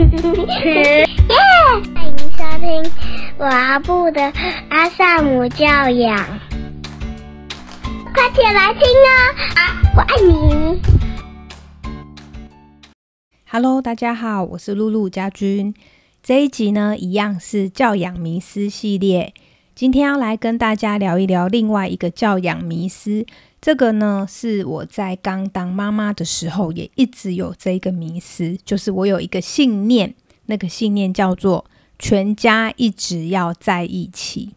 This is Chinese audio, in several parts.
欢迎收听阿布的阿萨姆教养，快起来听啊！我爱你。Hello，大家好，我是露露家君。这一集呢，一样是教养迷思系列。今天要来跟大家聊一聊另外一个教养迷思。这个呢，是我在刚当妈妈的时候，也一直有这个迷思，就是我有一个信念，那个信念叫做全家一直要在一起。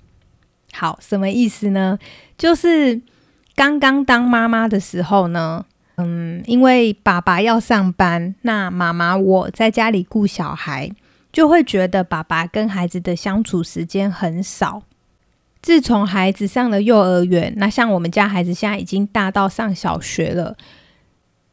好，什么意思呢？就是刚刚当妈妈的时候呢，嗯，因为爸爸要上班，那妈妈我在家里顾小孩，就会觉得爸爸跟孩子的相处时间很少。自从孩子上了幼儿园，那像我们家孩子现在已经大到上小学了，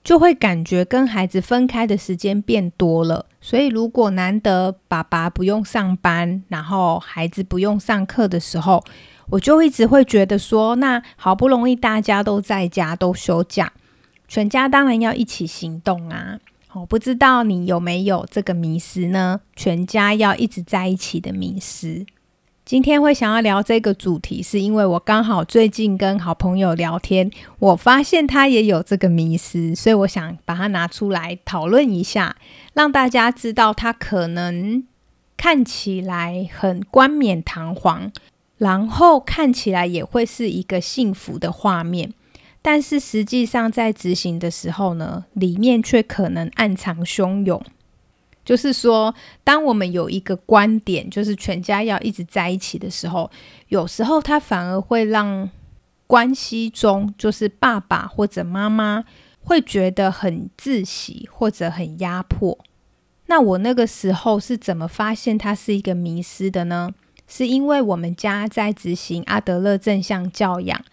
就会感觉跟孩子分开的时间变多了。所以，如果难得爸爸不用上班，然后孩子不用上课的时候，我就一直会觉得说，那好不容易大家都在家都休假，全家当然要一起行动啊！我不知道你有没有这个迷失呢？全家要一直在一起的迷失。今天会想要聊这个主题，是因为我刚好最近跟好朋友聊天，我发现他也有这个迷思，所以我想把它拿出来讨论一下，让大家知道他可能看起来很冠冕堂皇，然后看起来也会是一个幸福的画面，但是实际上在执行的时候呢，里面却可能暗藏汹涌。就是说，当我们有一个观点，就是全家要一直在一起的时候，有时候他反而会让关系中，就是爸爸或者妈妈会觉得很窒息或者很压迫。那我那个时候是怎么发现他是一个迷失的呢？是因为我们家在执行阿德勒正向教养，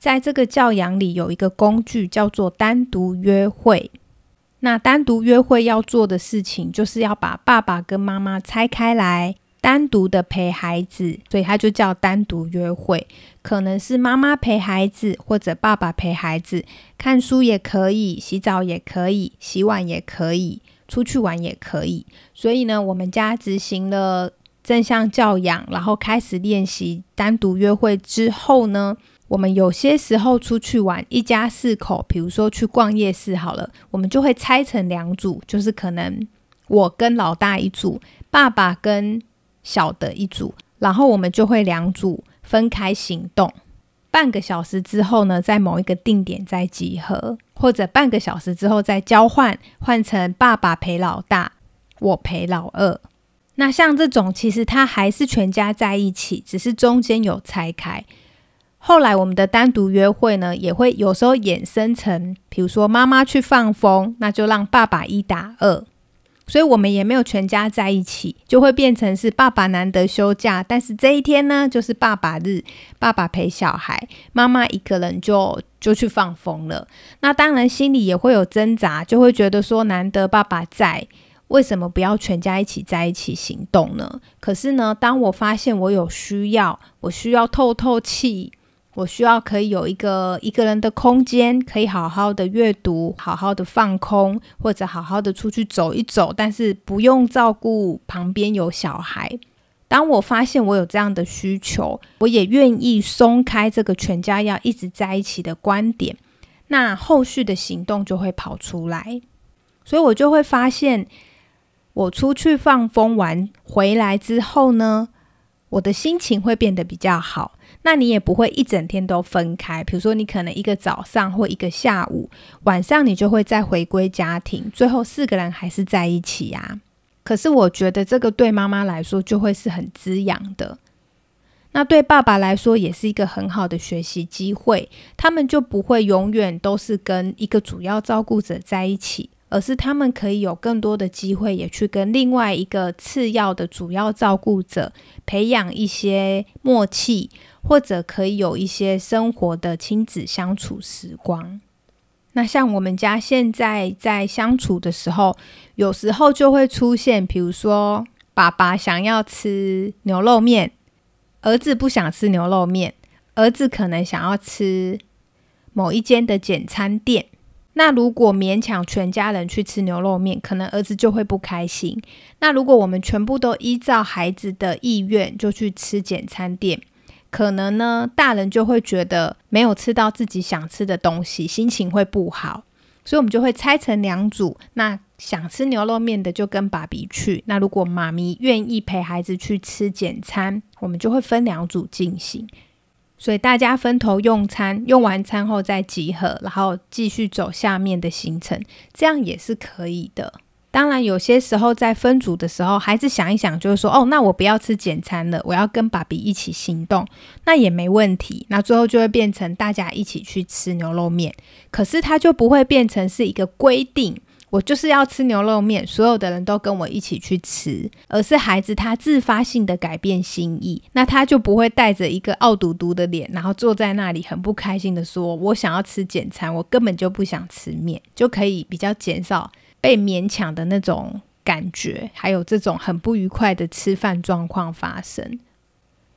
在这个教养里有一个工具叫做单独约会。那单独约会要做的事情，就是要把爸爸跟妈妈拆开来，单独的陪孩子，所以它就叫单独约会。可能是妈妈陪孩子，或者爸爸陪孩子，看书也可以，洗澡也可以，洗碗也可以，出去玩也可以。所以呢，我们家执行了正向教养，然后开始练习单独约会之后呢。我们有些时候出去玩，一家四口，比如说去逛夜市好了，我们就会拆成两组，就是可能我跟老大一组，爸爸跟小的一组，然后我们就会两组分开行动。半个小时之后呢，在某一个定点再集合，或者半个小时之后再交换，换成爸爸陪老大，我陪老二。那像这种，其实他还是全家在一起，只是中间有拆开。后来我们的单独约会呢，也会有时候衍生成，比如说妈妈去放风，那就让爸爸一打二，所以我们也没有全家在一起，就会变成是爸爸难得休假，但是这一天呢，就是爸爸日，爸爸陪小孩，妈妈一个人就就去放风了。那当然心里也会有挣扎，就会觉得说难得爸爸在，为什么不要全家一起在一起行动呢？可是呢，当我发现我有需要，我需要透透气。我需要可以有一个一个人的空间，可以好好的阅读，好好的放空，或者好好的出去走一走，但是不用照顾旁边有小孩。当我发现我有这样的需求，我也愿意松开这个全家要一直在一起的观点，那后续的行动就会跑出来。所以我就会发现，我出去放风完回来之后呢，我的心情会变得比较好。那你也不会一整天都分开，比如说你可能一个早上或一个下午，晚上你就会再回归家庭，最后四个人还是在一起呀。可是我觉得这个对妈妈来说就会是很滋养的，那对爸爸来说也是一个很好的学习机会，他们就不会永远都是跟一个主要照顾者在一起。而是他们可以有更多的机会，也去跟另外一个次要的主要照顾者培养一些默契，或者可以有一些生活的亲子相处时光。那像我们家现在在相处的时候，有时候就会出现，比如说爸爸想要吃牛肉面，儿子不想吃牛肉面，儿子可能想要吃某一间的简餐店。那如果勉强全家人去吃牛肉面，可能儿子就会不开心。那如果我们全部都依照孩子的意愿就去吃简餐店，可能呢，大人就会觉得没有吃到自己想吃的东西，心情会不好。所以，我们就会拆成两组。那想吃牛肉面的就跟爸比去。那如果妈咪愿意陪孩子去吃简餐，我们就会分两组进行。所以大家分头用餐，用完餐后再集合，然后继续走下面的行程，这样也是可以的。当然，有些时候在分组的时候，孩子想一想，就是说，哦，那我不要吃简餐了，我要跟爸比一起行动，那也没问题。那最后就会变成大家一起去吃牛肉面，可是它就不会变成是一个规定。我就是要吃牛肉面，所有的人都跟我一起去吃，而是孩子他自发性的改变心意，那他就不会带着一个傲嘟嘟的脸，然后坐在那里很不开心的说：“我想要吃简餐，我根本就不想吃面。”就可以比较减少被勉强的那种感觉，还有这种很不愉快的吃饭状况发生。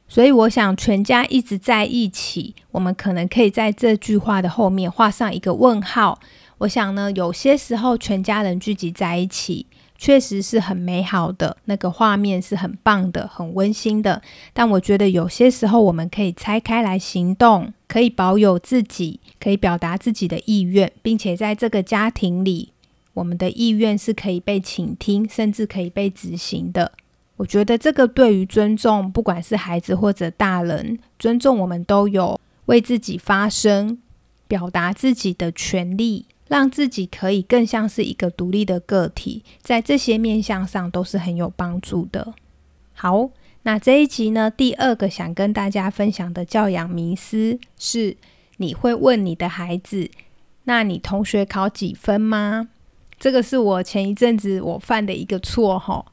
所以，我想全家一直在一起，我们可能可以在这句话的后面画上一个问号。我想呢，有些时候全家人聚集在一起，确实是很美好的，那个画面是很棒的、很温馨的。但我觉得有些时候，我们可以拆开来行动，可以保有自己，可以表达自己的意愿，并且在这个家庭里，我们的意愿是可以被倾听，甚至可以被执行的。我觉得这个对于尊重，不管是孩子或者大人，尊重我们都有为自己发声、表达自己的权利。让自己可以更像是一个独立的个体，在这些面向上都是很有帮助的。好，那这一集呢，第二个想跟大家分享的教养迷思是：你会问你的孩子，那你同学考几分吗？这个是我前一阵子我犯的一个错，哈。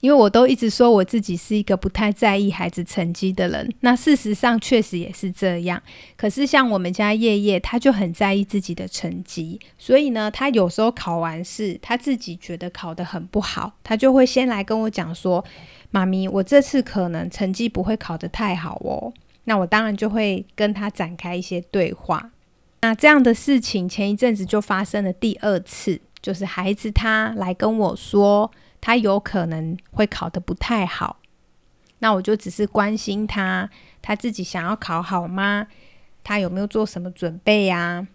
因为我都一直说我自己是一个不太在意孩子成绩的人，那事实上确实也是这样。可是像我们家叶叶，他就很在意自己的成绩，所以呢，他有时候考完试，他自己觉得考得很不好，他就会先来跟我讲说：“妈咪，我这次可能成绩不会考得太好哦。”那我当然就会跟他展开一些对话。那这样的事情前一阵子就发生了第二次，就是孩子他来跟我说。他有可能会考得不太好，那我就只是关心他，他自己想要考好吗？他有没有做什么准备呀？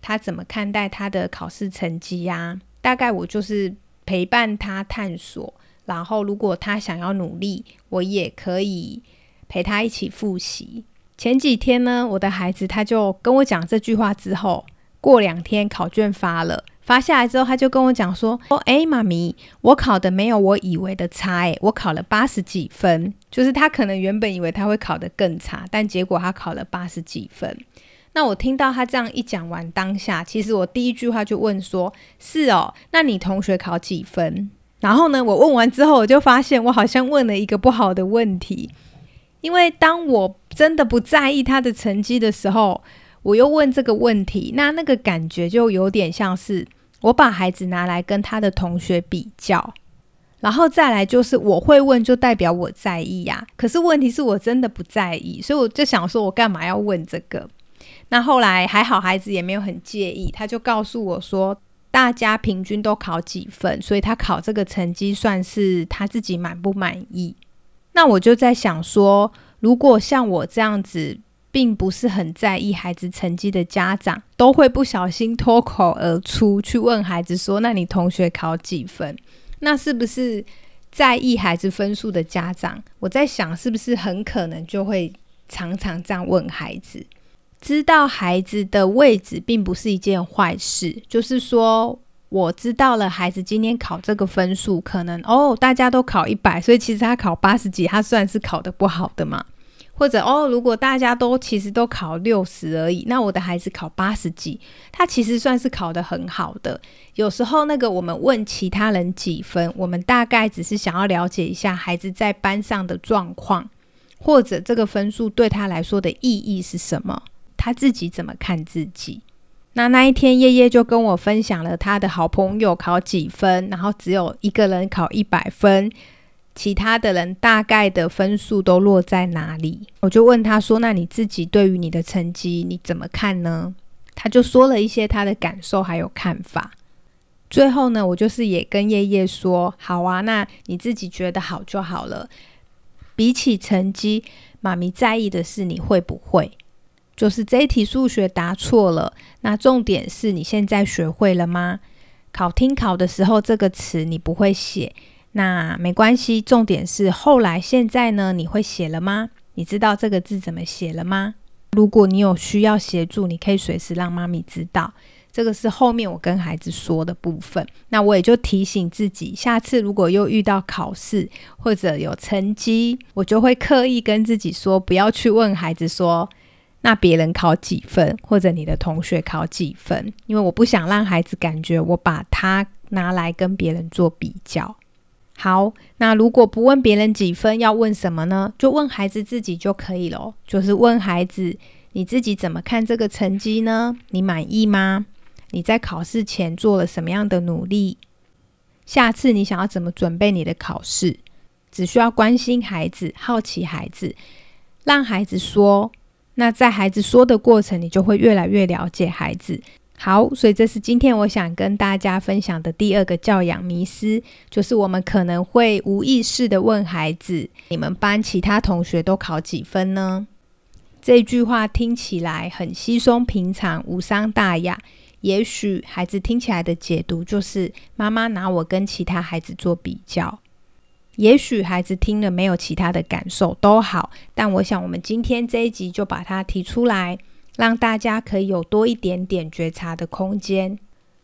他怎么看待他的考试成绩呀？大概我就是陪伴他探索，然后如果他想要努力，我也可以陪他一起复习。前几天呢，我的孩子他就跟我讲这句话之后，过两天考卷发了。发下来之后，他就跟我讲说：“哦，哎，妈咪，我考的没有我以为的差，哎，我考了八十几分。就是他可能原本以为他会考得更差，但结果他考了八十几分。那我听到他这样一讲完，当下其实我第一句话就问说：是哦，那你同学考几分？然后呢，我问完之后，我就发现我好像问了一个不好的问题，因为当我真的不在意他的成绩的时候，我又问这个问题，那那个感觉就有点像是。我把孩子拿来跟他的同学比较，然后再来就是我会问，就代表我在意呀。可是问题是我真的不在意，所以我就想说，我干嘛要问这个？那后来还好，孩子也没有很介意，他就告诉我说，大家平均都考几分，所以他考这个成绩算是他自己满不满意？那我就在想说，如果像我这样子。并不是很在意孩子成绩的家长，都会不小心脱口而出去问孩子说：“那你同学考几分？”那是不是在意孩子分数的家长？我在想，是不是很可能就会常常这样问孩子？知道孩子的位置并不是一件坏事，就是说，我知道了孩子今天考这个分数，可能哦，大家都考一百，所以其实他考八十几，他算是考的不好的嘛。或者哦，如果大家都其实都考六十而已，那我的孩子考八十几，他其实算是考得很好的。有时候那个我们问其他人几分，我们大概只是想要了解一下孩子在班上的状况，或者这个分数对他来说的意义是什么，他自己怎么看自己。那那一天，叶叶就跟我分享了他的好朋友考几分，然后只有一个人考一百分。其他的人大概的分数都落在哪里？我就问他说：“那你自己对于你的成绩你怎么看呢？”他就说了一些他的感受还有看法。最后呢，我就是也跟叶叶说，好啊，那你自己觉得好就好了。比起成绩，妈咪在意的是你会不会。就是这一题数学答错了，那重点是你现在学会了吗？考听考的时候这个词你不会写，那没关系，重点是后来现在呢你会写了吗？你知道这个字怎么写了吗？如果你有需要协助，你可以随时让妈咪知道。这个是后面我跟孩子说的部分。那我也就提醒自己，下次如果又遇到考试或者有成绩，我就会刻意跟自己说，不要去问孩子说，那别人考几分，或者你的同学考几分，因为我不想让孩子感觉我把他拿来跟别人做比较。好，那如果不问别人几分，要问什么呢？就问孩子自己就可以了。就是问孩子，你自己怎么看这个成绩呢？你满意吗？你在考试前做了什么样的努力？下次你想要怎么准备你的考试？只需要关心孩子，好奇孩子，让孩子说。那在孩子说的过程，你就会越来越了解孩子。好，所以这是今天我想跟大家分享的第二个教养迷思，就是我们可能会无意识的问孩子：“你们班其他同学都考几分呢？”这句话听起来很稀松平常，无伤大雅。也许孩子听起来的解读就是妈妈拿我跟其他孩子做比较。也许孩子听了没有其他的感受都好，但我想我们今天这一集就把它提出来。让大家可以有多一点点觉察的空间。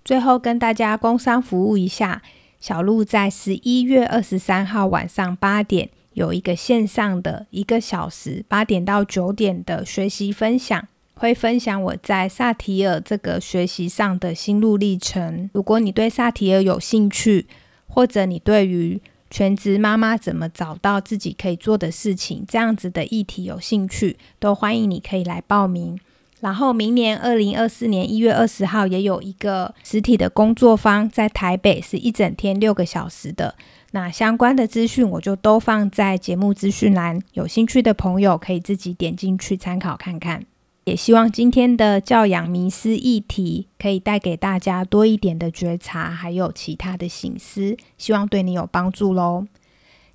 最后跟大家工商服务一下，小鹿在十一月二十三号晚上八点有一个线上的一个小时，八点到九点的学习分享，会分享我在萨提尔这个学习上的心路历程。如果你对萨提尔有兴趣，或者你对于全职妈妈怎么找到自己可以做的事情这样子的议题有兴趣，都欢迎你可以来报名。然后明年二零二四年一月二十号也有一个实体的工作坊，在台北是一整天六个小时的。那相关的资讯我就都放在节目资讯栏，有兴趣的朋友可以自己点进去参考看看。也希望今天的教养迷思议题可以带给大家多一点的觉察，还有其他的醒思，希望对你有帮助喽。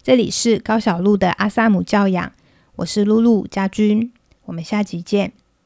这里是高小璐的阿萨姆教养，我是露露家君，我们下集见。